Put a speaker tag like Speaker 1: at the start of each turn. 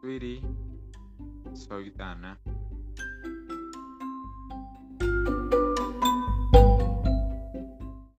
Speaker 1: sweetie. Soy Dana.